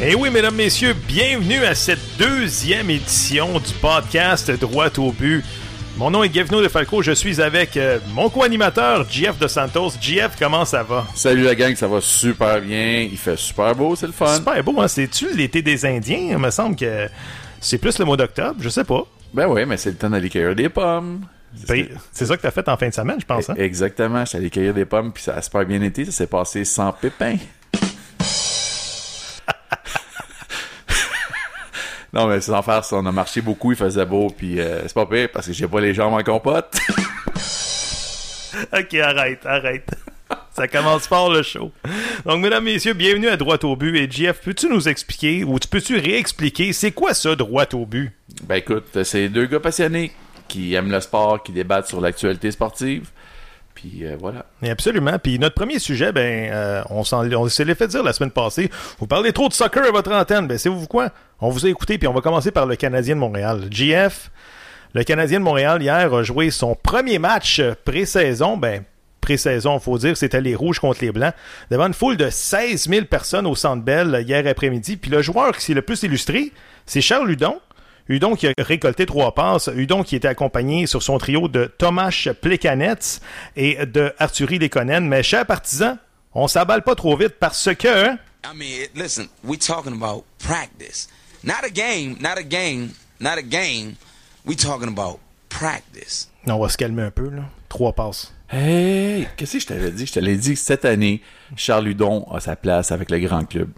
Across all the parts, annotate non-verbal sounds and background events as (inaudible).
Eh oui, mesdames, messieurs, bienvenue à cette deuxième édition du podcast Droit au but. Mon nom est Gavino De Falco, je suis avec euh, mon co-animateur, GF De Santos. GF, comment ça va? Salut la gang, ça va super bien. Il fait super beau, c'est le fun. Super beau, hein? C'est-tu l'été des Indiens? Il me semble que c'est plus le mois d'octobre, je sais pas. Ben oui, mais c'est le temps d'aller cueillir des pommes. C'est ça que t'as fait en fin de semaine, je pense. Hein? Exactement, j'étais allé cueillir des pommes, puis ça a super bien été. Ça s'est passé sans pépin. Non, mais sans faire ça, on a marché beaucoup, il faisait beau, puis euh, c'est pas pire parce que j'ai pas les jambes en compote. (laughs) Ok, arrête, arrête. Ça commence fort le show. Donc, mesdames, messieurs, bienvenue à Droite au but. Et GF, peux-tu nous expliquer ou tu peux-tu réexpliquer c'est quoi ça, Droite au but? ben écoute, c'est deux gars passionnés qui aiment le sport, qui débattent sur l'actualité sportive. Puis euh, voilà. Absolument. Puis notre premier sujet, ben, euh, on s'est les fait dire la semaine passée. Vous parlez trop de soccer à votre antenne. Ben, c'est vous quoi? On vous a écouté, puis on va commencer par le Canadien de Montréal. GF, le Canadien de Montréal, hier, a joué son premier match pré-saison. Ben, pré-saison, faut dire, c'était les Rouges contre les Blancs, devant une foule de 16 000 personnes au Centre Bell hier après-midi. Puis le joueur qui s'est le plus illustré, c'est Charles Hudon. Hudon qui a récolté trois passes. Hudon qui était accompagné sur son trio de Tomasz Plekanec et de Arthurie Lekonen. Mais chers partisans, on s'aballe pas trop vite parce que... I mean, listen, we talking about practice. Not a game, not a game, not a game. We talking about practice. On va se calmer un peu, là. Trois passes. Hey, qu'est-ce que je t'avais dit? Je te l'ai dit que cette année, Charles Hudon a sa place avec le grand club.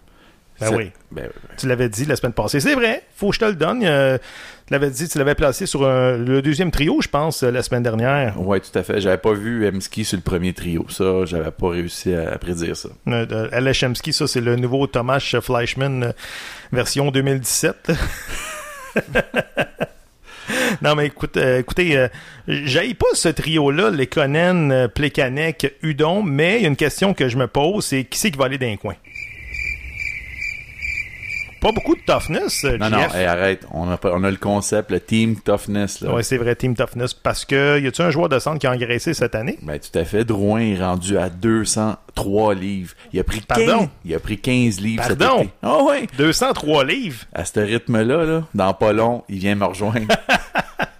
Ben C'est- oui. Ben, Tu l'avais dit la semaine passée. C'est vrai, faut que je te le donne. Euh, tu l'avais dit, tu l'avais placé sur un- le deuxième trio, je pense, euh, la semaine dernière. ouais, tout à fait. J'avais pas vu Emski sur le premier trio. Ça, j'avais pas réussi à, à prédire ça. Euh, de LHMski, ça, c'est le nouveau Thomas Fleischmann euh, version 2017. (laughs) non, mais écoute, euh, écoutez, euh, j'aille pas ce trio-là, les euh, Plekanec, Udon, mais il y a une question que je me pose, c'est qui c'est qui va aller dans les coins? Pas beaucoup de toughness, euh, Non, non, hey, arrête. On a, on a le concept, le team toughness. Ouais, c'est vrai, Team Toughness. Parce que, y a-tu un joueur de centre qui a engraissé cette année? Ben, tout à fait. Drouin est rendu à 203 livres. Il a pris 15, Pardon? il a pris 15 livres cet Pardon? été. Ah ouais. 203 livres? À ce rythme-là, là, dans pas long, il vient me rejoindre. (laughs)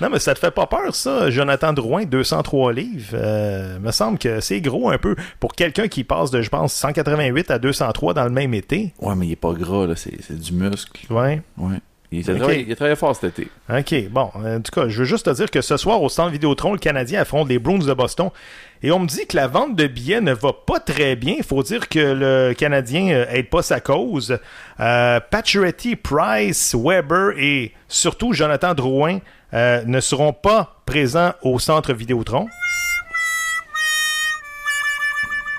Non, mais ça te fait pas peur, ça, Jonathan Drouin, 203 livres? Euh, me semble que c'est gros un peu pour quelqu'un qui passe de, je pense, 188 à 203 dans le même été. ouais, mais il est pas gras, là. C'est, c'est du muscle. Ouais. Ouais. Il a, Ok. travaillé, il a travaillé fort cet été. OK, bon. En tout cas, je veux juste te dire que ce soir, au centre Vidéotron, le Canadien affronte les Bruins de Boston. Et on me dit que la vente de billets ne va pas très bien. Il faut dire que le Canadien euh, aide pas sa cause. Euh, Pacioretty, Price, Weber et surtout Jonathan Drouin euh, ne seront pas présents au centre Vidéotron.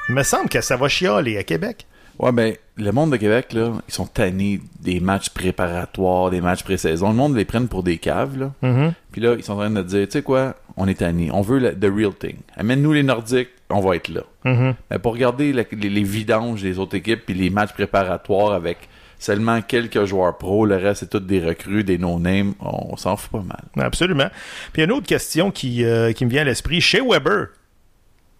Il me semble que ça va chialer à Québec. Ouais, ben, le monde de Québec, là, ils sont tannés des matchs préparatoires, des matchs pré-saison. Le monde les prenne pour des caves, là. Mhm. Puis là, ils sont en train de dire, tu sais quoi, on est tannés. On veut le, the real thing. Amène-nous les Nordiques, on va être là. Mhm. Mais pour regarder la- les, les vidanges des autres équipes puis les matchs préparatoires avec seulement quelques joueurs pros, le reste c'est tous des recrues, des no-names, on, s'en fout pas mal. Absolument. Puis une autre question qui, euh, qui me vient à l'esprit. Chez Weber,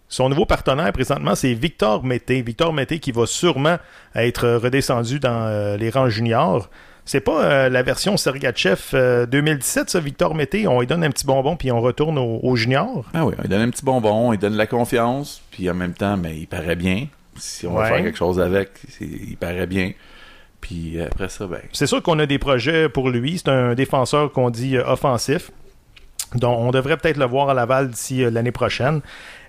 son nouveau partenaire présentement, c'est Victor Mété. Victor Mété qui va sûrement être redescendu dans euh, les rangs juniors. C'est pas euh, la version Sergachev euh, 2017, ça, Victor Mété? On lui donne un petit bonbon puis on retourne au, au junior? Ah oui, il donne un petit bonbon, il donne de la confiance, puis en même temps, mais il paraît bien. Si on Ouais. va faire quelque chose avec, il paraît bien. Puis après ça, ben, C'est sûr qu'on a des projets pour lui. C'est un défenseur qu'on dit euh, offensif. Donc, on devrait peut-être le voir à Laval d'ici euh, l'année prochaine.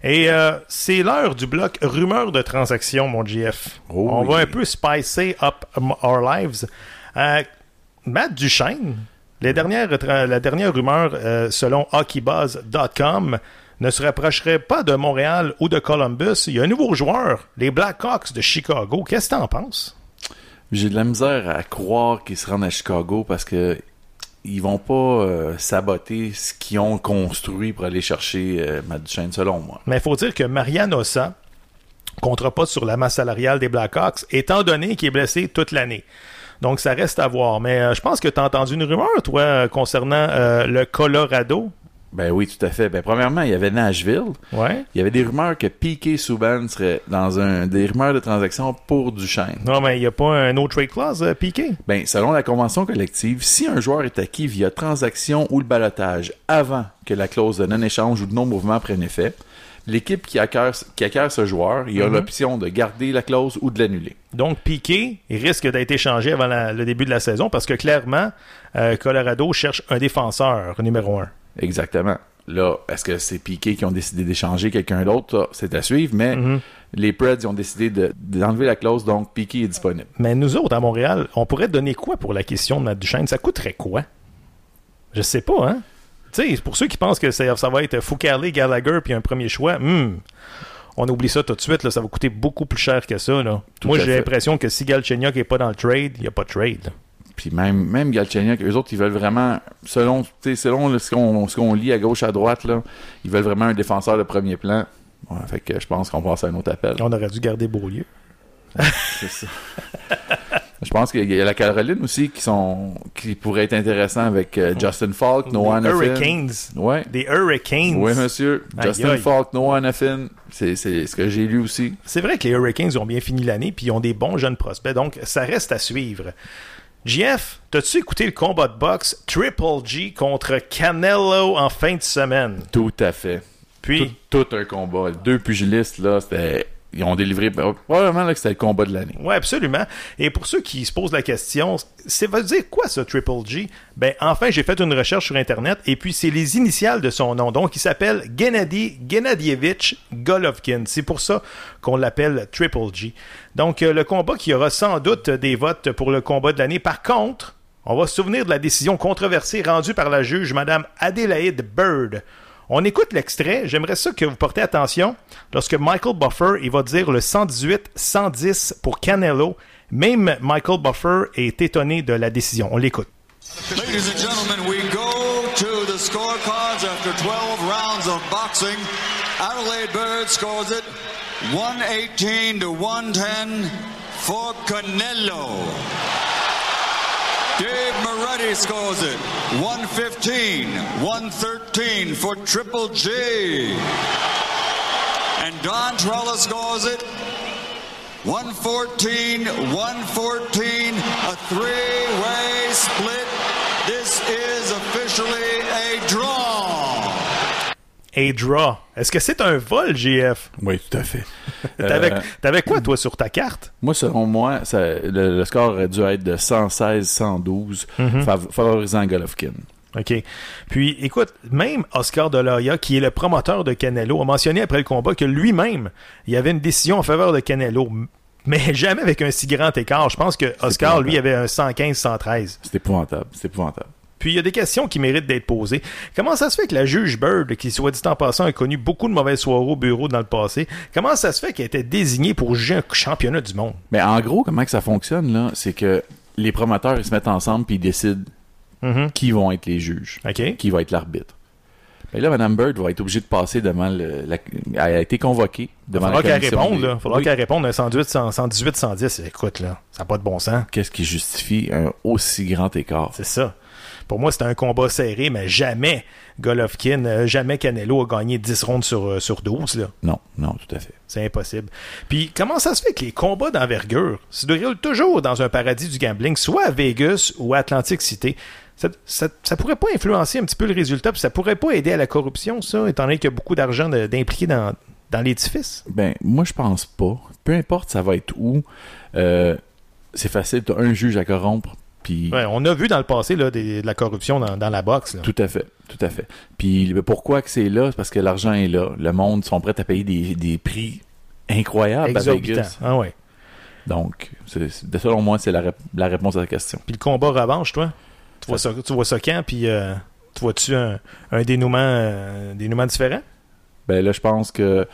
Et euh, c'est l'heure du bloc rumeur de transaction, mon GF. Oh on va un peu spicer up our lives. Euh, Matt Duchesne, les dernières, la dernière rumeur, euh, selon HockeyBuzz.com, ne se rapprocherait pas de Montréal ou de Columbus. Il y a un nouveau joueur, les Blackhawks de Chicago. Qu'est-ce que t'en penses? J'ai de la misère à croire qu'il se rende à Chicago parce que ils vont pas euh, saboter ce qu'ils ont construit pour aller chercher euh, Matt selon moi. Mais il faut dire que Marian Ossa comptera pas sur la masse salariale des Blackhawks, étant donné qu'il est blessé toute l'année. Donc, ça reste à voir. Mais euh, je pense que tu as entendu une rumeur, toi, euh, concernant le Colorado. Ben oui, tout à fait. Ben premièrement, il y avait Nashville. Ouais. Il y avait des rumeurs que Piqué Souban serait dans un des rumeurs de transaction pour Duchesne. Non, mais il n'y a pas un no trade clause, euh, Piqué. Ben, selon la convention collective, si un joueur est acquis via transaction ou le balotage avant que la clause de non-échange ou de non-mouvement prenne effet, l'équipe qui acquiert, qui acquiert ce joueur, il a Mhm. l'option de garder la clause ou de l'annuler. Donc, Piqué risque d'être échangé avant la- le début de la saison parce que clairement, euh, Colorado cherche un défenseur numéro un. Exactement. Là, est-ce que c'est Piqué qui ont décidé d'échanger quelqu'un d'autre? C'est à suivre, mais Mhm. les Preds ont décidé de- d'enlever la clause, donc Piqué est disponible. Mais nous autres, à Montréal, on pourrait donner quoi pour la question de Matt Duchesne? Ça coûterait quoi? Je sais pas, hein? Tu sais, pour ceux qui pensent que ça, ça va être Foucault, Gallagher puis un premier choix, hmm, on oublie ça tout de suite, là, ça va coûter beaucoup plus cher que ça. Là. Moi, j'ai l'impression que si Galchenyuk n'est pas dans le trade, il n'y a pas de trade. là. Puis même, même Galchenyuk, eux autres, ils veulent vraiment, selon, selon ce qu'on lit à gauche, à droite, là, ils veulent vraiment un défenseur de premier plan. Ouais, fait que je pense qu'on passe à un autre appel. On aurait dû garder Beaulieu. C'est ça. je pense qu'il y a la Caroline aussi qui sont qui pourrait être intéressant avec euh, Justin Falk, Noah Des Hannafin. Hurricanes. Ouais. Des Hurricanes. Oui, monsieur. Justin. Falk, Noah Hannafin. C'est c'est ce que j'ai lu aussi. C'est vrai que les Hurricanes ont bien fini l'année puis ils ont des bons jeunes prospects, donc ça reste à suivre. JF, t'as-tu écouté le combat de boxe Triple G contre Canelo en fin de semaine? Tout à fait. Puis, Tout, tout un combat. Deux pugilistes, là, c'était. Ils ont délivré. Probablement là, que c'était le combat de l'année. Oui, absolument. Et pour ceux qui se posent la question, ça veut dire quoi ça, Triple G? Ben, enfin, j'ai fait une recherche sur Internet et puis c'est les initiales de son nom. Donc, il s'appelle Gennady Gennadievich Golovkin. C'est pour ça qu'on l'appelle Triple G. Donc, euh, le combat qui aura sans doute des votes pour le combat de l'année. Par contre, on va se souvenir de la décision controversée rendue par la juge Madame Adelaide Bird. On écoute l'extrait. J'aimerais ça que vous portez attention lorsque Michael Buffer va dire le 118-110 pour Canelo. Même Michael Buffer est étonné de la décision. On l'écoute. Ladies and gentlemen, we go to the scorecards after 12 rounds of boxing. Adelaide Bird scores it 118 to 110 for Canelo. Dave Moretti scores it 115, 113 for Triple G. And Don Trella scores it 114, 114, a three-way split. This is officially a draw. A draw. Est-ce que c'est un vol, GF? Oui, tout à fait. (laughs) T'avais, Euh, t'avais quoi, toi, sur ta carte? Moi, selon moi, ça- le, le score aurait dû être de 116-112, fav- favorisant Golovkin. OK. Puis, écoute, même Oscar Delaya, qui est le promoteur de Canelo, a mentionné après le combat que lui-même, il y avait une décision en faveur de Canelo, mais (laughs) jamais avec un si grand écart. Je pense que Oscar, lui, avait un 115-113. C'est épouvantable. C'est épouvantable. Puis il y a des questions qui méritent d'être posées. Comment ça se fait que la juge Bird, qui soit dit en passant a connu beaucoup de mauvaises soirées au bureau dans le passé, comment ça se fait qu'elle était désignée pour juger un championnat du monde? Mais en gros, comment que ça fonctionne, là, c'est que les promoteurs, ils se mettent ensemble puis ils décident Mhm. qui vont être les juges, qui va être l'arbitre. Mais là, Mme Bird va être obligée de passer devant le... La, elle a été convoquée Il devant faudra la commission réponde, des- là. Il faudra Oui. qu'elle réponde à 118, 118, 110. Écoute, là, ça n'a pas de bon sens. Qu'est-ce qui justifie un aussi grand écart? C'est ça. Pour moi, c'était un combat serré, mais jamais Golovkin, euh, jamais Canelo a gagné 10 rondes sur, euh, sur 12. Là. Non, non, tout à fait. C'est impossible. Puis, comment ça se fait que les combats d'envergure se déroulent toujours dans un paradis du gambling, soit à Vegas ou à Atlantic City? Ça, ça, ça pourrait pas influencer un petit peu le résultat, puis ça pourrait pas aider à la corruption, ça, étant donné qu'il y a beaucoup d'argent d'impliqué dans, dans l'édifice? Ben, moi, je pense pas. Peu importe ça va être où, euh, c'est facile, t'as un juge à corrompre, puis... Ouais, on a vu dans le passé là, des- de la corruption dans, dans la boxe. là. Tout à fait, tout à fait. Puis ben, pourquoi que c'est là? C'est parce que l'argent est là. Le monde sont prêts à payer des, des prix incroyables à Exorbitant. Vegas. Ah ouais. Donc, c'est- selon moi, c'est la, rép- la réponse à la question. Puis le combat revanche, toi? Tu vois ça, tu vois ça quand? Puis euh, tu vois-tu un, un dénouement, euh, dénouement différent? Ben là, je pense que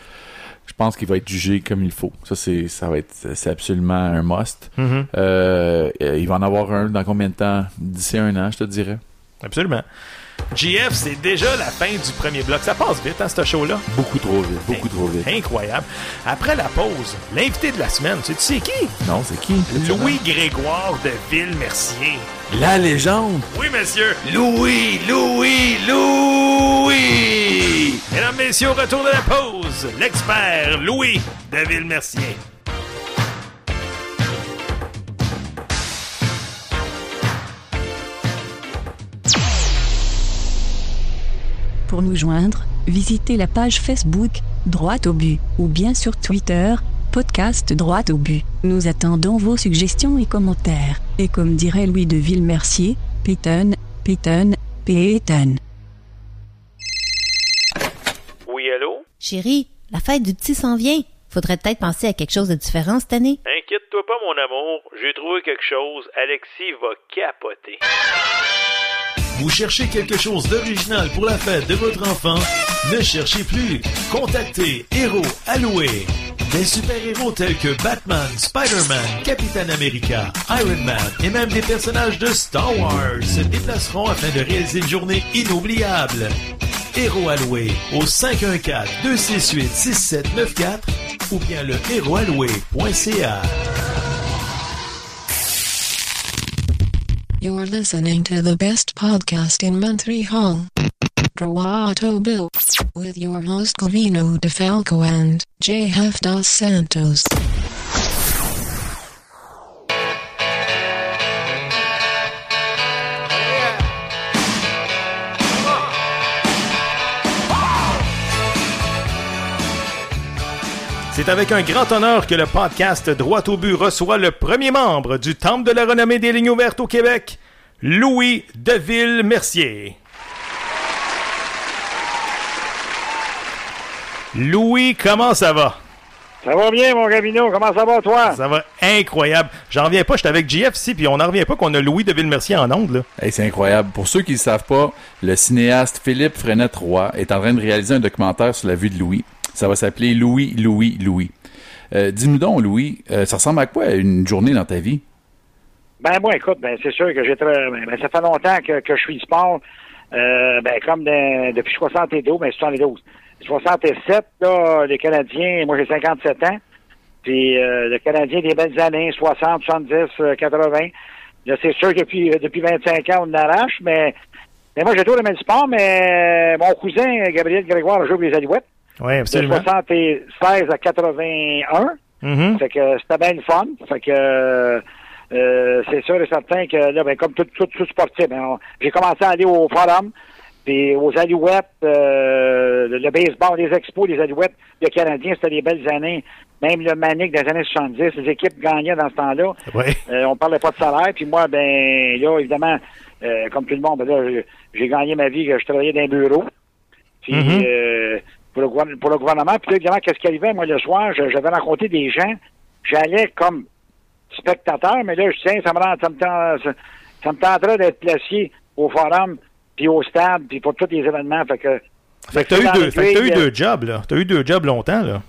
je pense qu'il va être jugé comme il faut. Ça, c'est ça va être c'est absolument un must. Mm-hmm. Euh, euh, il va en avoir un dans combien de temps? D'ici un an, je te dirais. Absolument. GF, c'est déjà la fin du premier bloc. Ça passe vite, hein, ce show-là? Beaucoup trop vite, beaucoup trop vite. Incroyable. Après la pause, l'invité de la semaine, tu sais qui? Non, c'est qui? Louis Grégoire de Ville-Mercier. La légende! Oui, monsieur. Louis, Louis, Louis! Mesdames, messieurs, au retour de la pause, l'expert Louis de Ville-Mercier. Pour nous joindre, visitez la page Facebook, Droite au but, ou bien sur Twitter, podcast Droite au but. Nous attendons vos suggestions et commentaires. Et comme dirait Louis de Villemercier, Peyton, Peyton, Peyton. Oui, allô? Chérie, la fête du petit s'en vient. Faudrait peut-être penser à quelque chose de différent cette année. Inquiète-toi pas, mon amour. J'ai trouvé quelque chose. Alexis va capoter. Vous cherchez quelque chose d'original pour la fête de votre enfant? Ne cherchez plus. Contactez Héros Alloué. Des super-héros tels que Batman, Spider-Man, Captain America, Iron Man et même des personnages de Star Wars se déplaceront afin de réaliser une journée inoubliable. Héros Alloué au 514-268-6794 ou bien le héroalloué.ca. You're listening to the best podcast in Montreal. Droato Bill. With your host Covino DeFalco and JF Dos Santos. C'est avec un grand honneur que le podcast Droit au but reçoit le premier membre du Temple de la renommée des lignes ouvertes au Québec, Louis Deville-Mercier. Louis, comment ça va? Ça va bien, mon Gabino. Comment ça va, toi? Ça va incroyable. J'en reviens pas, j'étais avec JF ici, puis on n'en revient pas qu'on a Louis Deville-Mercier en ondes. Hey, c'est incroyable. Pour ceux qui ne le savent pas, le cinéaste Philippe Frenette-Roy est en train de réaliser un documentaire sur la vue de Louis. Ça va s'appeler Louis, Louis, Louis. Euh, Dis-nous donc, Louis, euh, ça ressemble à quoi une journée dans ta vie? Ben, moi, écoute, ben, c'est sûr que j'ai très. Ben, ben, ça fait longtemps que, que je suis sport. Euh, ben, comme de- depuis 72, ben, 72. 67, là, les Canadiens, moi, j'ai 57 ans. Puis, euh, le Canadien des belles années, 60, 70, euh, 80. Là, c'est sûr que depuis, depuis 25 ans, on arrache, mais, mais moi, j'ai toujours le sport, mais mon cousin, Gabriel Grégoire, pour les Alouettes. Oui, De absolument. 76 à 81. Mhm. Fait que c'était bien le fun. Fait que euh, euh, c'est sûr et certain que là, ben, comme tout, tout, tout sportif, ben, on- j'ai commencé à aller au forum, puis aux Alouettes, euh, le, le baseball, les expos, les Alouettes, le Canadien, c'était des belles années. Même le Manic des années 70, les équipes gagnaient dans ce temps-là. Oui. Euh, on parlait pas de salaire. Puis moi, ben là, évidemment, comme tout le monde, ben là, j'ai- j'ai gagné ma vie, je travaillais dans un bureau. Puis Mhm. Pour, le, gouver- pour le gouvernement. Puis là, évidemment, qu'est-ce qui arrivait? Moi, le soir, je- j'avais rencontré des gens. J'allais comme spectateur, mais là, je tiens, ça me rend, ça me tend- ça, ça me tenterait d'être placé au forum, puis au stade, puis pour tous les événements. Fait que Fait que t'as eu, deux, le fait que t'as eu deux jobs, là. T'as eu deux jobs longtemps, là.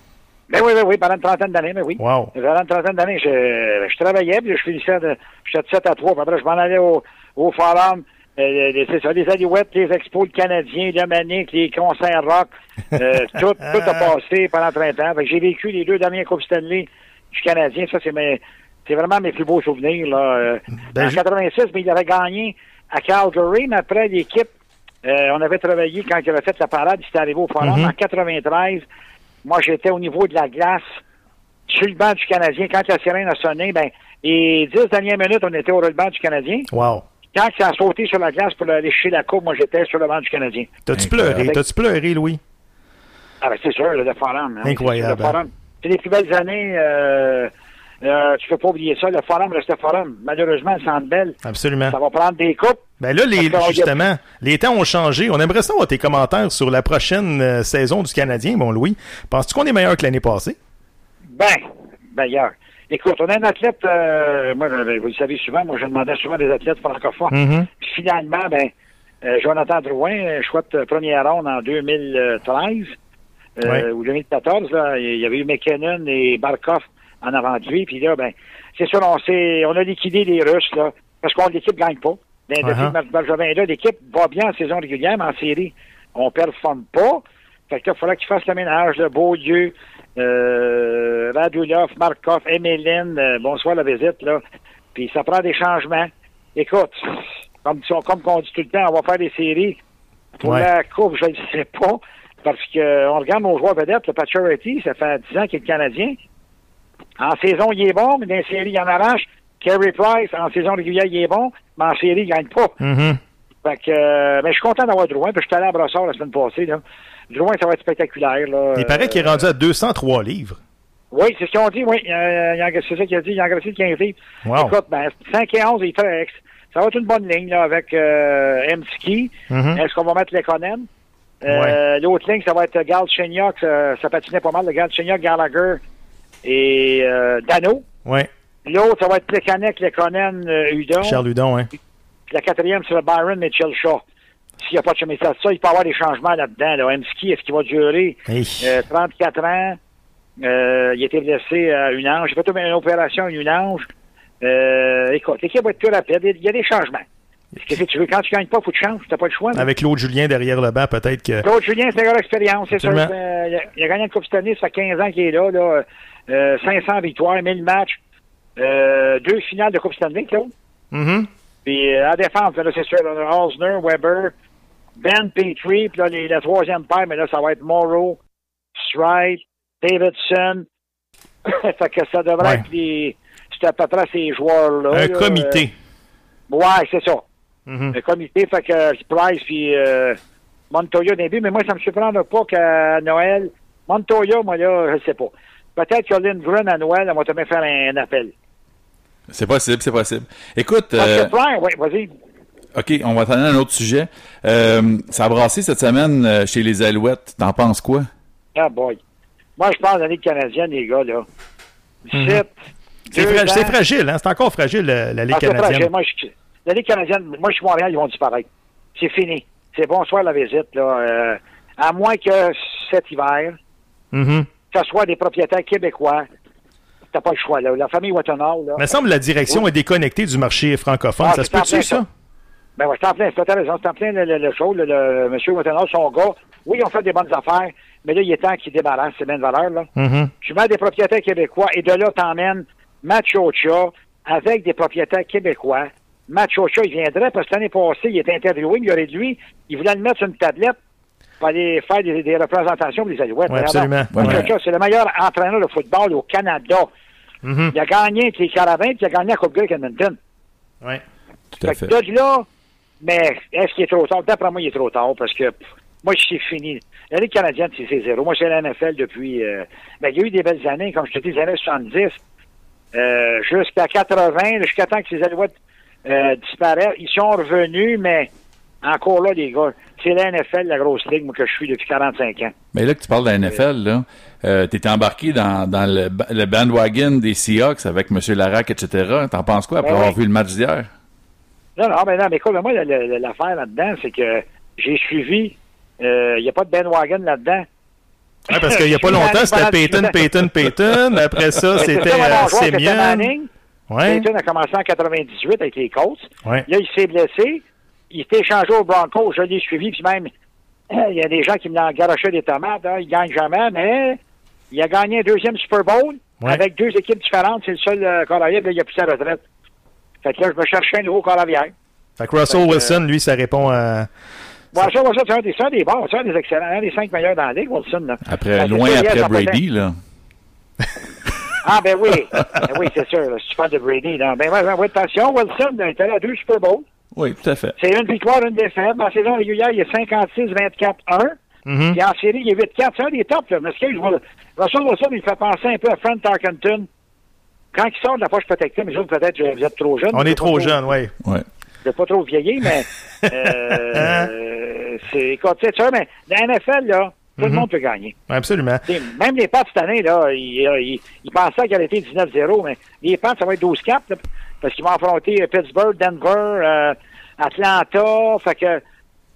Ben oui, oui, oui, pendant une trentaine d'années, mais oui. Wow. Pendant une trentaine d'années, je, je travaillais, puis je finissais de, j'étais de 7 à 3, puis après, je m'en allais au, au forum, euh, c'est ça, les Alouettes, les expos, le Canadien, le Manic, les concerts rock, euh, (laughs) tout, tout a passé pendant 30 ans. J'ai vécu les deux dernières Coupes Stanley du Canadien, ça, c'est mes, c'est vraiment mes plus beaux souvenirs, là. Euh, Ben, en je- 86, mais il avait gagné à Calgary, mais après, l'équipe, euh, on avait travaillé quand il avait fait la parade, il s'était arrivé au forum Mhm. en 93. Moi, j'étais au niveau de la glace, sur le banc du Canadien. Quand la sirène a sonné, ben, les dix dernières minutes, on était au banc du Canadien. Wow. Quand ça a sauté sur la glace pour aller chercher la coupe, moi, j'étais sur le banc du Canadien. T'as-tu pleuré? T'as-tu pleuré, Louis? Ah, ben, c'est sûr, le forum. hein. Incroyable, Le forum. C'est les plus belles années. Euh, euh, tu peux pas oublier ça. Le forum restait forum. Malheureusement, le centre belle, Absolument. ça va prendre des coupes. Ben là, les, justement, les temps ont changé. On aimerait savoir tes commentaires sur la prochaine euh, saison du Canadien, mon Louis. Penses-tu qu'on est meilleur que l'année passée? Ben, d'ailleurs. Écoute, on a un athlète, euh, moi, vous le savez souvent, moi, je demandais souvent des athlètes francophones. Mhm. Puis finalement, ben, euh, Jonathan Drouin, euh, chouette euh, première ronde en 2013 euh, ou 2014. Là, il y avait eu McKinnon et Barkov en avant de lui. Puis là, ben, c'est sûr, on, on a liquidé les Russes, là, parce qu'on l'équipe gagne pas. Dans- Depuis Marc Bergevin est là, l'équipe va bien en saison régulière, mais en série, on performe pas. Fait que là, il faudra qu'il fasse le ménage, le Beaulieu, euh, Radulov, Markov, Emeline, euh, bonsoir la visite, là. Puis ça prend des changements. Écoute, comme, comme on dit tout le temps, on va faire des séries. Pour Ouais. la Coupe, je ne sais pas. Parce que on regarde nos joueurs vedettes, le Pacioretty, ça fait 10 ans qu'il est Canadien. En saison, il est bon, mais dans les séries, il en arrache. Carey Price, en saison régulière, il est bon, mais en série, il gagne pas. Mhm. Fait que, euh, mais je suis content d'avoir Drouin, puis je suis allé à Brossard la semaine passée, là. Drouin, ça va être spectaculaire, là. Il paraît qu'il est rendu à 203 livres. Oui, c'est ce qu'ils ont dit, oui. Euh, c'est ça qu'il a dit, il a engraissé de 15 livres. Wow. Écoute, ben, 5 et 11, il. Ça va être une bonne ligne, là, avec euh, M-Ski. Mhm. Est-ce qu'on va mettre Lekonen? Euh, L'autre ligne, ça va être Gal Chenyok, ça, ça patinait pas mal, le Gal Gallagher et euh, Dano. Ouais. L'autre, ça va être Plekanec, Lekonen, Hudon. Charles Hudon, hein. Puis la quatrième, c'est le Byron Mitchell Shaw. S'il n'y a pas de chemin de ça, il peut y avoir des changements là-dedans. Là. M-Ski, est-ce qu'il va durer? Hey. euh, 34 ans? Euh, il a été blessé à une ange. Il a fait une opération à une ange. Euh, écoute, l'équipe va être plus rapide. Il y a des changements. Qu'est-ce que tu veux? Quand tu gagnes pas, il faut que tu changes. Tu n'as pas le choix. Avec Claude Julien derrière le banc, peut-être que. Claude Julien, c'est un gars d'expérience, c'est sûr. Absolument. Euh, il, a, gagné une Coupe cette année, ça fait 15 ans qu'il est là. là. Euh, 500 victoires, 1000 matchs, euh, deux finales de Coupe Stanley, Claude. Mhm. Puis euh, à défense, là, c'est sûr, là, Osner, Weber, Ben Petrie, puis là, les, la troisième paire, mais là, ça va être Morrow, Stride, Davidson. (coughs) fait que ça devrait Ouais. être les... C'est à peu près ces joueurs-là. Un là. comité. Euh, ouais, c'est ça. Mhm. Un comité, fait que Price puis euh, Montoya début, mais moi, ça me surprendra pas qu'à Noël, Montoya, moi, là, je sais pas. Peut-être que Lindgren à Noël, elle va te faire un, appel. C'est possible, c'est possible. Écoute, euh, Price, oui, vas-y. OK, on va à un autre sujet. Euh, ça a brassé cette semaine euh, chez les Alouettes. T'en penses quoi? Ah, boy. Moi, je pense à la Ligue canadienne, les gars, là. 17, C'est fra- fragile, hein? C'est encore fragile, la, la Ligue Ah, c'est fragile. canadienne. Moi, je, la Ligue canadienne, moi, je suis Montréal, ils vont disparaître. C'est fini. C'est bonsoir la visite, là. Euh, à moins que cet hiver, Mhm. que ce soit des propriétaires québécois, t'as pas le choix, là. La famille Wattenhall, là. Il me semble que la direction Oui. est déconnectée du marché francophone. Ah, ça se c'est en peut-tu, plein ça? Ben ouais, c'est en plein, c'est raison, c'est en plein le, le, le show, le, le monsieur Wattenhall, son gars. Oui, ils ont fait des bonnes affaires, mais là, il est temps qu'ils débarrassent ces mêmes valeurs, là. Mhm. Tu mets des propriétaires québécois et de là, t'emmènes Machocha avec des propriétaires québécois. Machocha, il viendrait parce que l'année passée, il était interviewé, il aurait lui, il voulait le mettre sur une tablette pour aller faire des, des représentations pour les Alouettes. Ouais, absolument. Machocha, Ouais. c'est le meilleur entraîneur de football au Canada. Mhm. Il a gagné avec les Caravans, puis il a gagné la Coupe Grey Edmonton. Ouais. Tout à Fait fait. que de là, mais est-ce qu'il est trop tard? D'après moi, il est trop tard parce que pff, moi, c'est fini. La Ligue canadienne, c'est c'est zéro. Moi, c'est la NFL depuis. euh, ben, il y a eu des belles années, comme je te dis, les années 70, euh, jusqu'à 80, jusqu'à temps que ces Alouettes euh, disparaissent. Ils sont revenus, mais encore là, les gars, c'est la NFL, la grosse ligue, moi, que je suis depuis 45 ans. Mais là que tu parles de la NFL, là, euh, t'es embarqué dans, dans le, ba- le bandwagon des Seahawks avec M. Larac, etc. T'en penses quoi après Ben avoir oui. vu le match d'hier? Non, non, mais non, mais écoute, moi, la- la- l'affaire là-dedans, c'est que j'ai suivi. euh, Il n'y a pas de bandwagon là-dedans. Ouais, parce (laughs) qu'il n'y a pas longtemps, c'était Peyton, Peyton, Peyton. Après ça, c'était ça, mon euh, joueur, c'était Semyon. Manning. Ouais. Peyton a commencé en 98 avec les Colts. Ouais. Là, il s'est blessé. Il s'est échangé au Broncos. Je l'ai suivi. Puis même, (clears throat) il y a des gens qui me l'ont garoché des tomates. Hein. Il gagne jamais, mais il a gagné un deuxième Super Bowl Ouais. avec deux équipes différentes. C'est le seul euh, là, il a pris sa retraite. Fait que là, je me cherchais un nouveau corps arrière. Fait que Russell Fait que, Wilson, lui, ça répond à. Bon, ça, ça, c'est un des, c'est un des bons, c'est un des excellents, un des cinq meilleurs dans la ligue, Wilson. Là. Après, Ben, loin après Brady, là. Ah, ben oui. Ben oui, c'est sûr. là, si tu parles de Brady. Là. Ben, ouais, ouais, ouais, attention, Wilson ben, est allé à deux Super Bowls. Oui, tout à fait. C'est une victoire, une défaite. En saison régulière, il est 56-24-1. Mhm. Puis en série, il est 8-4. C'est un des tops. Là. Mais ce qu'il- Russell Wilson, il fait penser un peu à Frank Tarkenton. Quand il sort de la poche protectée, mais je peut-être vous êtes trop jeune. On est trop jeunes, ouais. Ouais. Je pas trop vieilli, mais (laughs) euh, c'est écoute, tu sais, ça, mais dans la NFL, là, tout le Mhm. monde peut gagner. Absolument. T'sais, même les Pats cette année, là, ils, euh, ils, ils pensaient qu'elle était 19-0, mais les Pats, ça va être 12-4, là, parce qu'ils vont affronter euh, Pittsburgh, Denver, euh, Atlanta, fait que,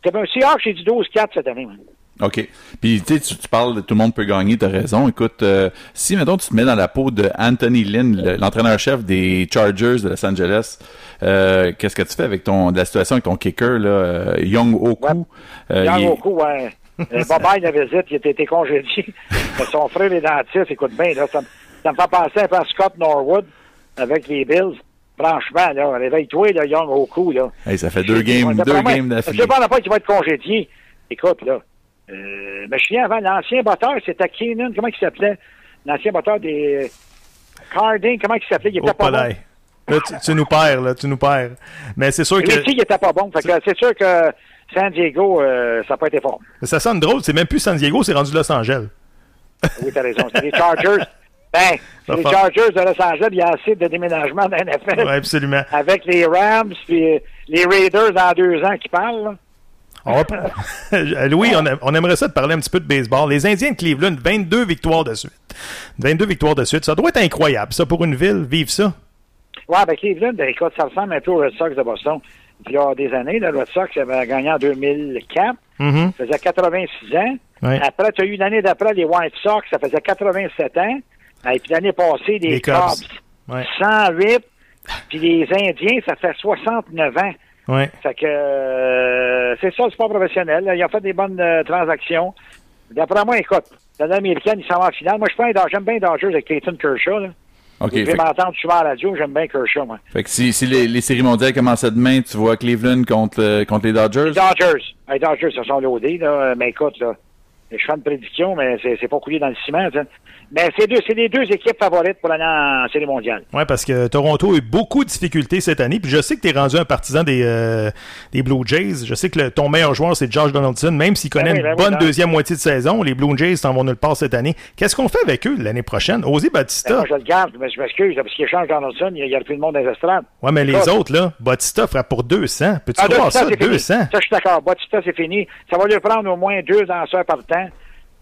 t'as bien aussi, ah, j'ai dit 12-4 cette année. man. OK. Puis, tu sais, tu parles de tout le monde peut gagner, t'as raison. Écoute, euh, si, mettons, tu te mets dans la peau de Anthony Lynn, le- l'entraîneur-chef des Chargers de Los Angeles, euh, qu'est-ce que tu fais avec ton, de la situation avec ton kicker, là, euh, Young Oku? Il est- au coup, ouais. Euh, Bob (laughs) la visite, il a été congédié. (laughs) Son frère est dentiste, écoute bien, là, ça, me- ça me fait penser un à Scott Norwood avec les Bills. Franchement, là, réveille-toi, là, Young Oku, là. Hey, ça fait deux games, deux games d'affilée. Je sais pas, pas qu'il va être congédié. Écoute, là. Euh, mais je suis avant, l'ancien batteur, c'était Keenan, comment il s'appelait? L'ancien batteur des Carding, comment il s'appelait? Il était Oh, pas bon. Là, tu, tu nous perds, là, tu nous perds. Mais c'est sûr Lui que aussi, il était pas bon. Fait que c'est sûr que San Diego, euh, ça n'a pas été fort. ça sonne drôle. C'est même plus San Diego, c'est rendu Los Angeles. Oui, t'as raison. C'est les Chargers. (laughs) Ben, les Chargers de Los Angeles, il y a assez de déménagement dans la NFL. Ouais, absolument. Avec les Rams, puis euh, les Raiders dans deux ans qui parlent. là. On va pas- (laughs) Euh, Louis, on, a- on aimerait ça de parler un petit peu de baseball. Les Indiens de Cleveland, 22 victoires de suite. 22 victoires de suite. Ça doit être incroyable, ça, pour une ville, vivre ça. Ouais, ben Cleveland, ben, écoute, ça ressemble un peu aux Red Sox de Boston. Il y a des années, le Red Sox avait gagné en 2004. Mhm. Ça faisait 86 ans. Après, tu as eu l'année d'après les White Sox, ça faisait 87 ans. Et puis l'année passée, les, Les Cubs. Cubs, Ouais. 108. Puis les Indiens, ça fait 69 ans. Ouais. Fait que euh, c'est ça le sport professionnel. Ils ont fait des bonnes euh, transactions. D'après moi, écoute, l'année américaine, ils s'en vont en finale. Moi, je suis pas j'aime bien Dodgers avec Clayton Kershaw. Là. OK. Fait, pouvez m'entendre souvent à la radio, j'aime bien Kershaw, moi. fait que si, si les, les séries mondiales commencent demain, tu vois Cleveland contre, euh, contre les Dodgers? Les Dodgers. Les Dodgers se sont loadés, là. Mais écoute, là, je fais une prédiction, mais c'est, pas coulé dans le ciment. Mais c'est, deux, c'est les deux équipes favorites pour l'année en série mondiale. Ouais, parce que Toronto a eu beaucoup de difficultés cette année. Puis je sais que tu es rendu un partisan des, euh, des Blue Jays. Je sais que le- ton meilleur joueur, c'est Josh Donaldson. Même s'il connaît Ben oui, une ben oui, bonne ben. deuxième moitié de saison, les Blue Jays s'en vont nulle part cette année. Qu'est-ce qu'on fait avec eux l'année prochaine? Ozzy Ben, Batista. moi, je le garde, mais je m'excuse, parce qu'il échange Donaldson, il y a, plus de monde dans les estrades. Ouais, mais les autres, là, Batista frappe pour 200. Peux-tu Ah, croire ça? c'est fini. 200. Ça, je suis d'accord. Batista, c'est fini. Ça va lui prendre au moins deux danseurs par temps.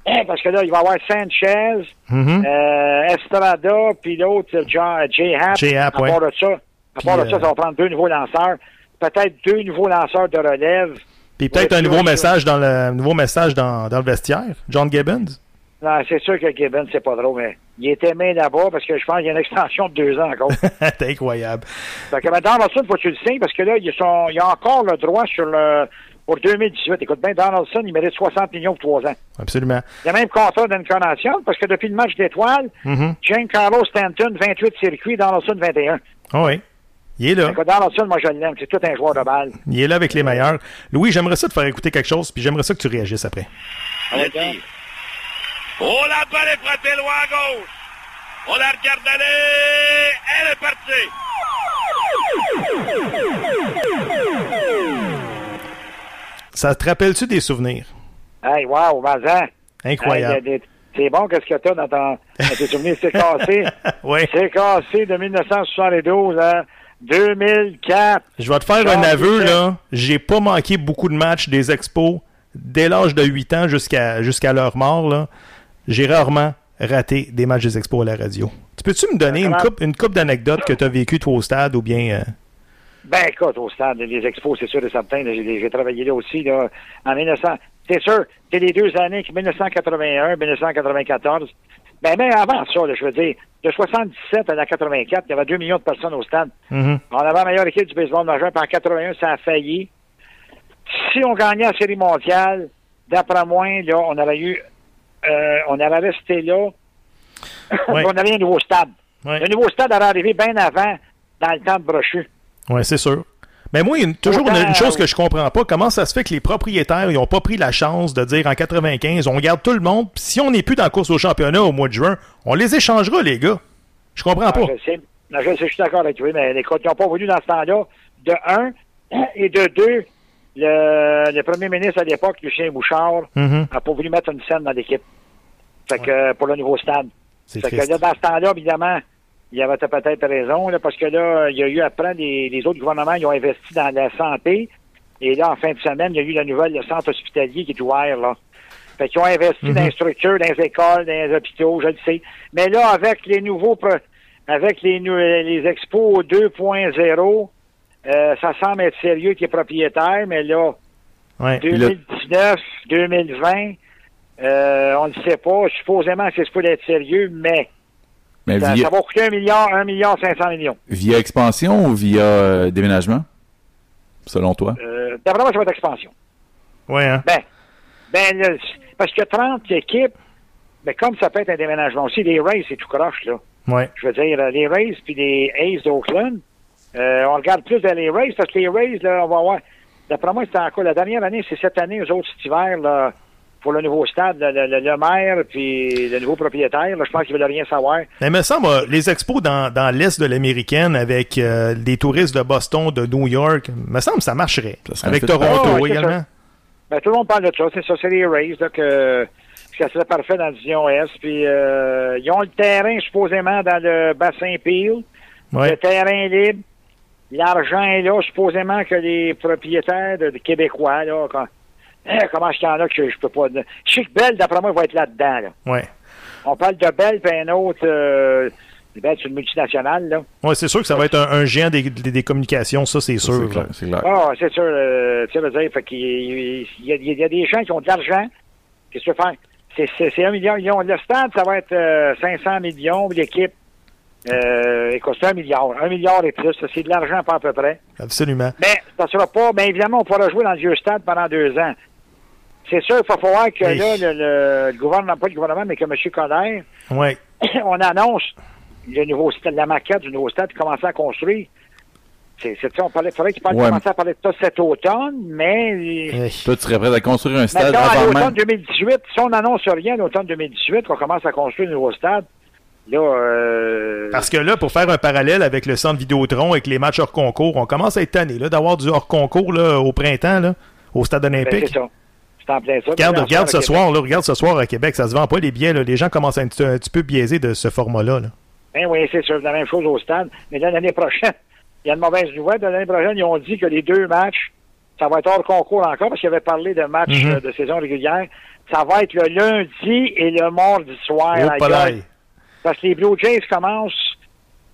Hein, parce que là, il va y avoir Sanchez, euh, Estrada, puis l'autre, Happ. Jay Happ, à part de ça, à part de ça, euh, ça va prendre deux nouveaux lanceurs. Peut-être deux nouveaux lanceurs de relève. Puis peut-être un nouveau message dans le nouveau message dans, dans le vestiaire. John Gibbons? Non, c'est sûr que Gibbons, c'est pas drôle, mais il est aimé là-bas parce que je pense qu'il y a une extension de deux ans encore. (laughs) C'est incroyable. Fait que maintenant, Donaldson, faut que tu le sais, parce que là, ils sont, il a encore le droit sur le, pour 2018. Écoute bien, Donaldson, il mérite 60 millions pour trois ans. Absolument. Il y a même contrat d'incarnation, parce que depuis le match d'étoiles, Mhm. Giancarlo Stanton, 28 circuits, Donaldson, 21. Ah oui. Il est là. Écoute, Donaldson, moi, je l'aime. C'est tout un joueur de balle. Il est là avec les meilleurs. Louis, j'aimerais ça te faire écouter quelque chose, puis j'aimerais ça que tu réagisses après. Oh, la balle est frappée loin à gauche. On la regarde aller. Elle est partie. Ça te rappelle-tu des souvenirs? Hey, wow, Mazan. Incroyable. Hey, c'est bon, qu'est-ce que t'as dans, ton, dans tes souvenirs? C'est cassé. (laughs) Oui. C'est cassé de 1972 à 2004. Je vais te faire un aveu, là. J'ai pas manqué beaucoup de matchs des expos dès l'âge de 8 ans jusqu'à jusqu'à leur mort, là. J'ai rarement raté des matchs des expos à la radio. Tu peux-tu me donner une coupe, une coupe d'anecdotes que tu as vécues, toi, au stade, ou bien... euh, Ben, écoute, au stade, les expos, c'est sûr et certain. J'ai j'ai travaillé là aussi, là, en 1900. C'est sûr, c'est les deux années, 1981, 1994. Ben, même avant ça, là, je veux dire, de 77 à la 84, il y avait 2 millions de personnes au stade. mhm. On avait la meilleure équipe du baseball majeur, puis en 81, ça a failli. Si on gagnait la série mondiale, d'après moi, là, on aurait eu, euh, on aurait resté là. (laughs) On avait un nouveau stade. Le nouveau stade aurait arrivé bien avant, dans le temps de Brochu. Ouais, c'est sûr. Mais moi, il y a une- toujours une, chose que je comprends pas. Comment ça se fait que les propriétaires, ils ont pas pris la chance de dire en 95, on garde tout le monde, puis si on n'est plus dans la course au championnat au mois de juin, on les échangera, les gars. Je comprends Ah, pas. je sais, Non, je sais, je suis d'accord avec toi, mais écoute, ils n'ont pas voulu dans ce temps-là, de un, et de deux, le, le premier ministre à l'époque, Lucien Bouchard, Mhm. n'a pas voulu mettre une scène dans l'équipe. Fait que, pour le nouveau stade. C'est Fait que là, dans ce temps-là, évidemment, il y avait peut-être raison, là, parce que là, il y a eu après, les, les autres gouvernements, ils ont investi dans la santé. Et là, en fin de semaine, il y a eu la nouvelle, le centre hospitalier qui est ouvert, là. Fait qu'ils ont investi Mhm. dans les structures, dans les écoles, dans les hôpitaux, je le sais. Mais là, avec les nouveaux, avec les, les expos 2.0, euh, ça semble être sérieux qui est propriétaire, mais là, Ouais. Puis là- 2019, 2020, Euh, on ne sait pas. Supposément, c'est supposé être sérieux, mais Mais ça, via, ça va coûter un milliard, un milliard cinq cents millions. via expansion ou via euh, déménagement? Selon toi? Euh, D'après moi, ça va être expansion. Ouais, hein? Ben, ben, c'est- parce que 30 équipes, ben, comme ça peut être un déménagement aussi, les Rays, c'est tout croche, là. Ouais. Je veux dire, euh, les Rays puis les A's d'Oakland, euh, on regarde plus vers les Rays parce que les Rays, là, on va voir. D'après moi, c'est encore la dernière année, c'est cette année, eux autres, cet hiver, là, pour le nouveau stade, le, le- le maire puis le nouveau propriétaire, là, je pense qu'ils veulent rien savoir. Mais il me semble, euh, les expos dans, dans l'Est de l'américaine avec euh, des touristes de Boston, de New York, il me semble que ça marcherait. Ça avec Toronto également. Ben, tout le monde parle de ça, c'est ça, c'est les Rays, là, que, que ça serait parfait dans la division Est. Puis, euh, ils ont le terrain, supposément, dans le bassin Peel. Ouais. Le terrain est libre. L'argent est là, supposément que les propriétaires de, de Québécois, là, quand- comment est-ce qu'il y en a que je, peux pas... Je sais que Bell, d'après moi, va être là-dedans, là. Ouais. On parle de Bell, puis un autre... Euh, Bell, c'est une multinationale, là. Ouais, c'est sûr que ça va être un, un géant des, des- des communications, ça, c'est sûr. C'est clair, c'est clair. Ah, c'est sûr, euh, tu sais, veux dire, fait qu'il il y, a- il y a des gens qui ont de l'argent. Qu'est-ce que tu veux faire? C'est- un million, million. Le stade, ça va être euh, 500 millions. L'équipe, euh, écoute, c'est un milliard. Un milliard et plus. C'est de l'argent, pas à peu près. Absolument. Mais ça sera pas... Bien évidemment, on pourra jouer dans le vieux stade pendant deux ans. C'est sûr, il va falloir que Hey. là, le, gouvernement, pas le gouvernement, mais que M. Coder, Ouais. (clears throat) on annonce le nouveau stade, la maquette du nouveau stade, commencer à construire. C'est, ça, on parlait, faudrait qu'il parle- Ouais, commencer à parler de ça cet automne, mais Hey. Toi, tu serais prêt à construire un stade Maintenant, à avant l'automne même? 2018, si on n'annonce rien à l'automne 2018, qu'on commence à construire un nouveau stade, là, euh, Parce que là, pour faire un parallèle avec le centre Vidéotron, avec les matchs hors concours, on commence à être tanné là, d'avoir du hors concours là, au printemps là, au stade ben, olympique. c'est ça. C'est en plein ça. Regarde, regarde ce soir, là, regarde ce soir à Québec, ça se vend pas les billets, là. les gens commencent à être un petit peu biaisés de ce format-là. là. Ben oui, c'est sûr, la même chose au stade. Mais l'année prochaine, il y a une mauvaise nouvelle. L'année prochaine, ils ont dit que les deux matchs, ça va être hors concours encore, parce qu'ils avaient parlé de matchs Mhm. euh, de saison régulière. Ça va être le lundi et le mardi soir. Oh, à. Parce que les Blue Jays commencent,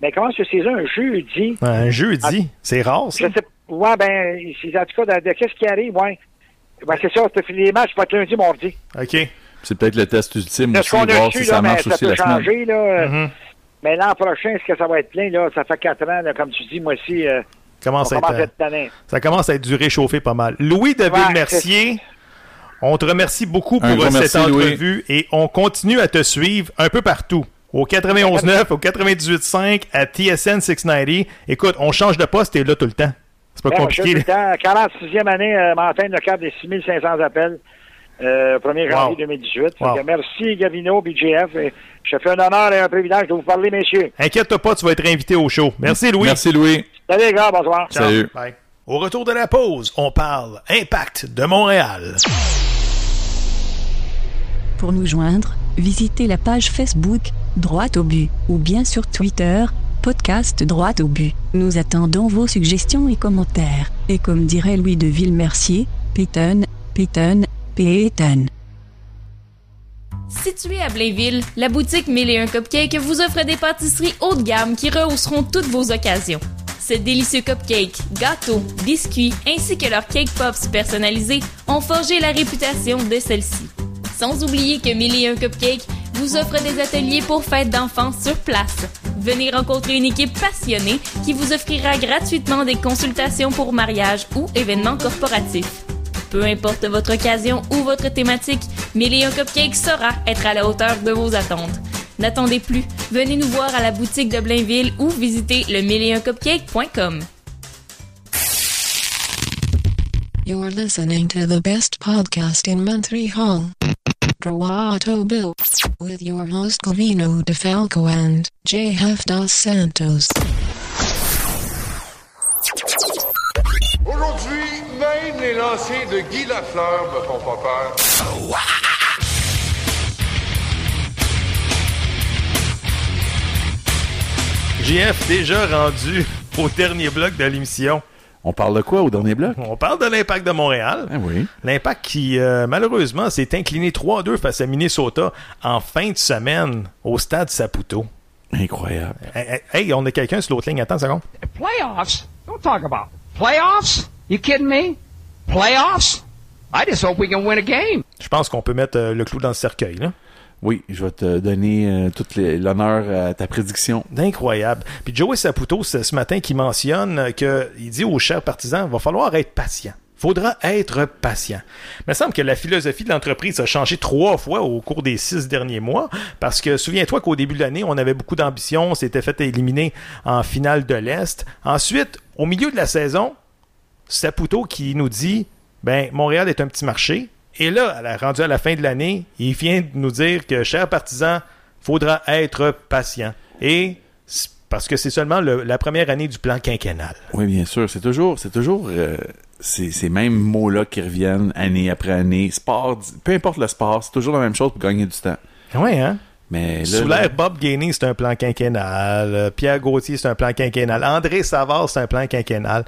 ben, commencent la saison un jeudi. Un jeudi, c'est rare ça. Je sais Ouais, ben, c'est- en tout cas, de, de- qu'est-ce qui arrive, ouais. Ben, c'est ça, c'est- les matchs vont être lundi, mardi. OK. C'est peut-être le test ultime C'est aussi, ce a voir su, si là, ça marche ça aussi peut la semaine. changer, là. Mhm. Mais l'an prochain, est-ce que ça va être plein, là? Ça fait quatre ans, là, comme tu dis, moi aussi, euh, on Commence à être, commence à euh, être ça commence à être du réchauffé pas mal. Louis de Ouais, Mercier, on te remercie beaucoup pour cette merci, Louis. entrevue et on continue à te suivre un peu partout. Au 91.9, au 98.5, à TSN 690. Écoute, on change de poste et là tout le temps. C'est pas Ben, compliqué. je suis tout le temps, 46e année, euh, m'entendre le cadre des 6500 appels, euh, 1er janvier Wow. 2018. Fait Wow. que merci, Gavino, et Je fais un honneur et un privilège de vous parler, messieurs. Inquiète-toi pas, tu vas être invité au show. Merci Louis. Merci, Louis. Salut, les gars, bonsoir. Salut. Bye. Au retour de la pause, on parle Impact de Montréal. Pour nous joindre, visitez la page Facebook, Droite au but, ou bien sur Twitter, podcast Droite au but. Nous attendons vos suggestions et commentaires. Et comme dirait Louis de Villemercier, Peyton, Peyton, Peyton. Située à Blainville, la boutique 1001 Cupcakes vous offre des pâtisseries haut de gamme qui rehausseront toutes vos occasions. Ces délicieux cupcakes, gâteaux, biscuits ainsi que leurs cake pops personnalisés ont forgé la réputation de celle-ci. Sans oublier que 1001 Cupcakes vous offre des ateliers pour fêtes d'enfants sur place. Venez rencontrer une équipe passionnée qui vous offrira gratuitement des consultations pour mariage ou événements corporatifs. Peu importe votre occasion ou votre thématique, 1001 Cupcakes saura être à la hauteur de vos attentes. N'attendez plus, venez nous voir à la boutique de Blainville ou visitez le 1001cupcake.com. You're listening to the best podcast in Montreal. Droito Bill. With your host Covino DeFalco and JF Dos Santos. Aujourd'hui, même les lancers de Guy Lafleur me font pas peur. JF, déjà rendu au dernier bloc de l'émission. On parle de quoi au dernier bloc? (laughs) On parle de l'impact de Montréal. Ah oui. L'impact qui, euh, malheureusement, s'est incliné 3-2 face à Minnesota en fin de semaine au stade Saputo. Incroyable. Hey, hey, on a quelqu'un sur l'autre ligne. Attends une seconde. Playoffs? Don't talk about playoffs. You kidding me? Playoffs? I just hope we can win a game. Je pense qu'on peut mettre euh, le clou dans le cercueil, là. Oui, je vais te donner euh, tout l'honneur à ta prédiction. Incroyable. Puis Joey Saputo, ce matin, qui mentionne que il dit aux chers partisans, va falloir être patient. Faudra être patient. Il me semble que la philosophie de l'entreprise a changé trois fois au cours des six derniers mois, parce que souviens-toi qu'au début de l'année, on avait beaucoup d'ambition, on s'était fait éliminer en finale de l'Est. Ensuite, au milieu de la saison, Saputo qui nous dit, ben, Montréal est un petit marché. Et là, à la- rendu à la fin de l'année, il vient de nous dire que, chers partisans, faudra être patient. Et parce que c'est seulement le- la première année du plan quinquennal. Oui, bien sûr. C'est toujours, c'est toujours euh, ces, ces mêmes mots-là qui reviennent année après année. Sport, peu importe le sport, c'est toujours la même chose pour gagner du temps. Oui, hein? Mais là, Sous l'air Bob Gainey, c'est un plan quinquennal. Pierre Gauthier, c'est un plan quinquennal. André Savard, c'est un plan quinquennal.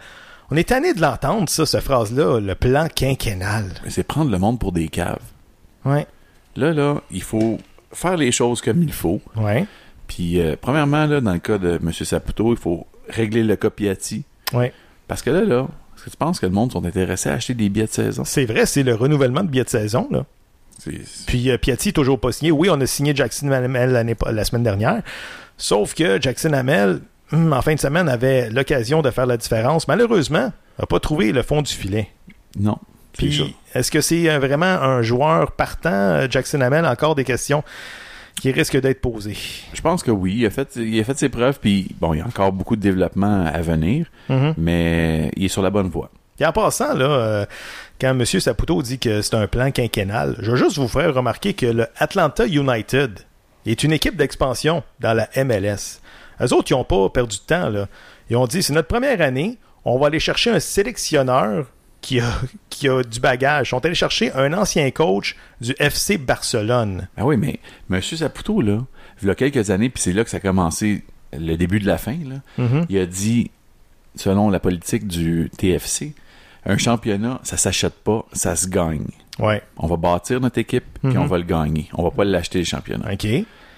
On est tanné de l'entendre, ça, cette phrase-là, le plan quinquennal. c'est prendre le monde pour des caves. Ouais. Là, là, il faut faire les choses comme il faut. Ouais. Puis, euh, premièrement, là, dans le cas de M. Saputo, il faut régler le cas Piatti. Ouais. Parce que là, là, est-ce que tu penses que le monde sont intéressés à acheter des billets de saison? C'est vrai, c'est le renouvellement de billets de saison, là. Puis euh, Piatti, toujours pas signé. Oui, on a signé Jackson Hamel la semaine dernière. Sauf que Jackson Hamel, en fin de semaine, avait l'occasion de faire la différence. Malheureusement, n'a pas trouvé le fond du filet. Non. Puis, est-ce que c'est euh, vraiment un joueur partant, euh, Jackson Hamel? Encore des questions qui risquent d'être posées. Je pense que oui, il a fait, il a fait ses preuves, puis bon, il y a encore beaucoup de développement à venir, Mhm. mais il est sur la bonne voie. Et en passant, là, euh, quand M. Saputo dit que c'est un plan quinquennal, je veux juste vous faire remarquer que le Atlanta United est une équipe d'expansion dans la MLS. Eux autres, ils n'ont pas perdu de temps. Là. Ils ont dit, c'est notre première année, on va aller chercher un sélectionneur qui a, (laughs) qui a du bagage. Ils sont allés chercher un ancien coach du FC Barcelone. Ah oui, mais M. Saputo, là, il y a quelques années, puis c'est là que ça a commencé le début de la fin, là, Mhm. il a dit, selon la politique du TFC, un championnat, ça s'achète pas, ça se gagne. Ouais. On va bâtir notre équipe, puis Mhm. on va le gagner. On va pas l'acheter, le championnat. OK.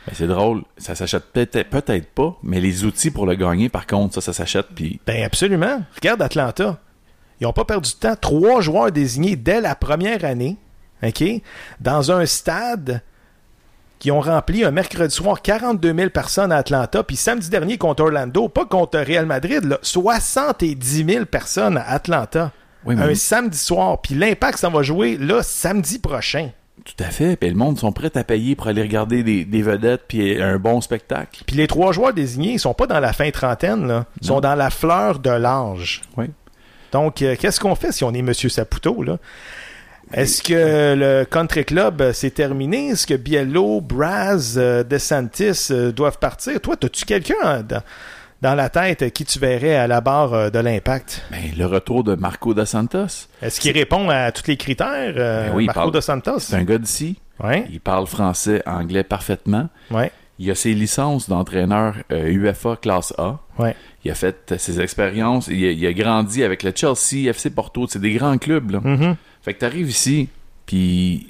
Ben, c'est drôle, ça s'achète peut-être peut-être pas, mais les outils pour le gagner, par contre, ça, ça s'achète, puis Ben absolument. Regarde Atlanta. Ils n'ont pas perdu de temps. Trois joueurs désignés dès la première année, OK, dans un stade qui ont rempli un mercredi soir 42 000 personnes à Atlanta, puis samedi dernier contre Orlando, pas contre Real Madrid, là, 70 000 personnes à Atlanta. Oui, mais- Un samedi soir. Puis l'Impact s'en va jouer là samedi prochain. Tout à fait. Puis le monde sont prêts à payer pour aller regarder des, des vedettes, puis un bon spectacle. Puis les trois joueurs désignés, ils sont pas dans la fin trentaine, là. Ils sont dans la fleur de l'âge. Oui. Donc, euh, qu'est-ce qu'on fait si on est Monsieur Saputo, là? Est-ce que le country club euh, c'est terminé? Est-ce que Biello, Braz, euh, DeSantis euh, doivent partir? Toi, as-tu quelqu'un euh, dans, dans la tête qui tu verrais à la barre euh, de l'impact? Ben, le retour de Marco da Santos. Est-ce qu'il répond à tous les critères, euh, Ben oui, Marco parle- de Santos? C'est un gars d'ici. Ouais. Il parle français, anglais parfaitement. Ouais. Il a ses licences d'entraîneur euh, UFA classe A. Ouais. Il a fait euh, ses expériences. Il a, il a grandi avec le Chelsea, FC Porto. C'est des grands clubs. Là. Mhm. Fait que t'arrives ici, puis...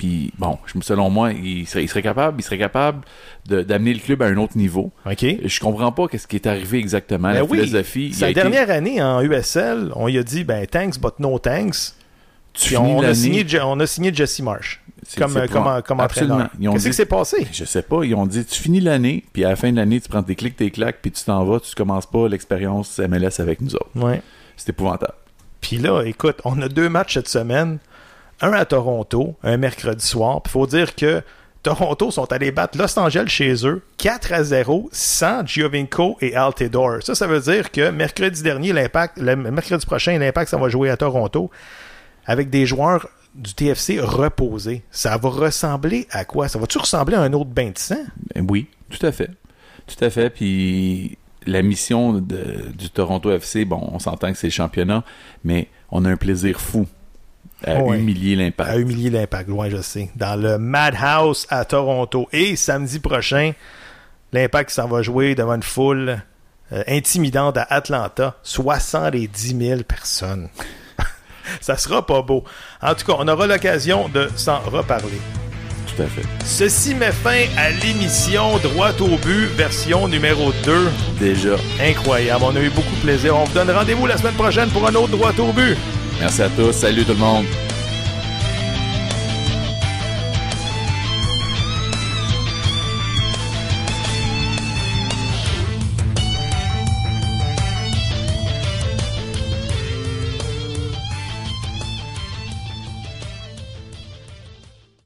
Puis, bon, selon moi, il serait, il serait capable, il serait capable de- d'amener le club à un autre niveau. OK. Je comprends pas qu'est-ce qui est arrivé exactement, Ben la oui, philosophie. il Sa été- dernière année en USL, on lui a dit ben thanks but no thanks. Tu on, a signé, on a signé Jesse Marsh comme, euh, comme, comme absolument. entraîneur. Qu'est-ce qui s'est passé? Je sais pas, ils ont dit tu finis l'année, puis à la fin de l'année, tu prends tes clics, tes claques, puis tu t'en vas, tu commences pas l'expérience MLS avec nous autres. Ouais. C'est épouvantable. Puis là, écoute, on a deux matchs cette semaine. Un à Toronto, un mercredi soir. Puis faut dire que Toronto sont allés battre Los Angeles chez eux 4 à 0 sans Giovinco et Altidore. Ça, ça veut dire que mercredi dernier, l'impact, le mercredi prochain, l'impact, ça va jouer à Toronto avec des joueurs du TFC reposés. Ça va ressembler à quoi? Ça va-tu ressembler à un autre bain de sang? Ben oui, tout à fait. Tout à fait. Puis la mission du Toronto FC, bon, on s'entend que c'est le championnat, mais on a un plaisir fou à Ouais. humilier l'impact. À humilier l'impact, loin, je sais. Dans le Madhouse à Toronto. Et samedi prochain, l'impact s'en va jouer devant une foule euh, intimidante à Atlanta. 70 000 personnes. (laughs) Ça sera pas beau. En tout cas, on aura l'occasion de s'en reparler. Tout à fait. Ceci met fin à l'émission Droit au but, version numéro 2. Déjà. Incroyable. On a eu beaucoup de plaisir. On vous donne rendez-vous la semaine prochaine pour un autre Droit au but. Merci à tous. Salut tout le monde.